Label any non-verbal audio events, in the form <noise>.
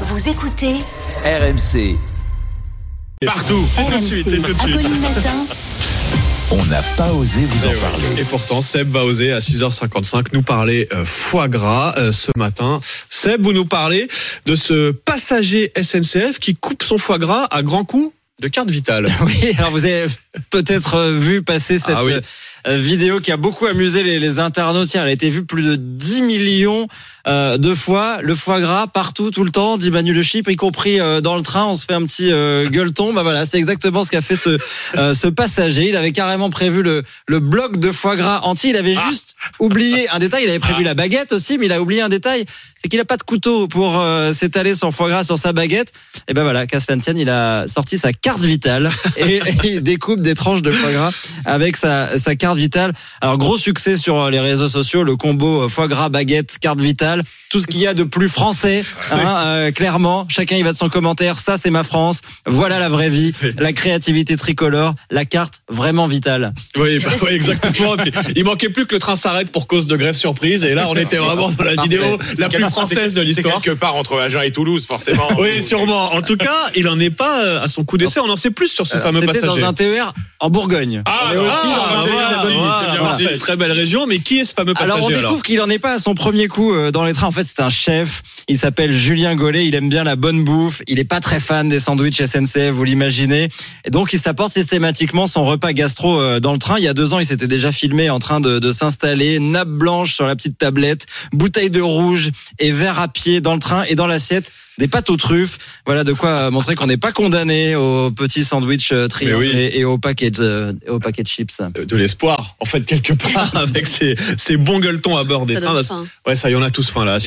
Vous écoutez RMC, Partout, c'est tout de RMC. suite, c'est tout de suite. Apolline Matin. on n'a pas osé vous en ouais. parler. Et pourtant, Seb va oser à 6h55 nous parler euh, foie gras euh, ce matin. Seb, vous nous parlez de ce passager SNCF qui coupe son foie gras à grands coups de carte vitale. <laughs> Oui, alors vous avez peut-être euh, vu passer cette Ah oui. euh, vidéo qui a beaucoup amusé les, les internautes. Hier, Elle a été vue plus de 10 millions euh, de fois. Le foie gras partout, tout le temps, dit Manu Le Chip, y compris euh, dans le train. On se fait un petit euh, gueuleton. Bah voilà, c'est exactement ce qu'a fait ce, euh, ce passager. Il avait carrément prévu le, le bloc de foie gras entier. Il avait juste oublié un détail. Il avait prévu la baguette aussi, mais il a oublié un détail. C'est qu'il n'a pas de couteau pour euh, s'étaler son foie gras sur sa baguette. Et ben voilà, qu'à tienne, il a sorti sa carte vitale et, il découpe des tranches de foie gras avec sa, sa carte vitale. Alors gros succès sur les réseaux sociaux, le combo euh, foie gras baguette carte vitale, tout ce qu'il y a de plus français, hein, euh, clairement. Chacun y va de son commentaire. Ça c'est ma France. Voilà la vraie vie, la créativité tricolore, la carte vraiment vitale. Oui, bah, oui, exactement. Puis, <laughs> il manquait plus que le train s'arrête pour cause de grève surprise. Et là, on était vraiment dans la vidéo la plus française de l'histoire. quelque part entre Agen et Toulouse, forcément. Oui, sûrement. En tout cas, il en est pas euh, à son coup d'essai. On en sait plus sur ce fameux C'était passager. dans un TER en Bourgogne. Ah, On est dans- aussi ah, dans un TER c'est aussi. Très, belle région, mais qui est ce fameux passager Alors on découvre qu'il en est pas à son premier coup euh, dans les trains. En fait, c'est un chef. Il s'appelle Julien Gollet. Il aime bien la bonne bouffe. Il est pas très fan des sandwichs SNCF, vous l'imaginez. Et donc il s'apporte systématiquement son repas gastro euh, dans le train. Il y a deux ans, il s'était déjà filmé en train de, de s'installer, nappe blanche sur la petite tablette, bouteille de rouge et verre à pied dans le train et dans l'assiette. Des pâtes aux truffes, voilà de quoi euh, montrer qu'on n'est pas condamné aux petits sandwichs euh, triangles oui. et, et aux paquets de, et aux paquets de chips. Euh, de l'espoir, en fait, quelque part, <laughs> avec ces, ces bons gueuletons à bord des trains. Ouais, ça y en a tous faim là.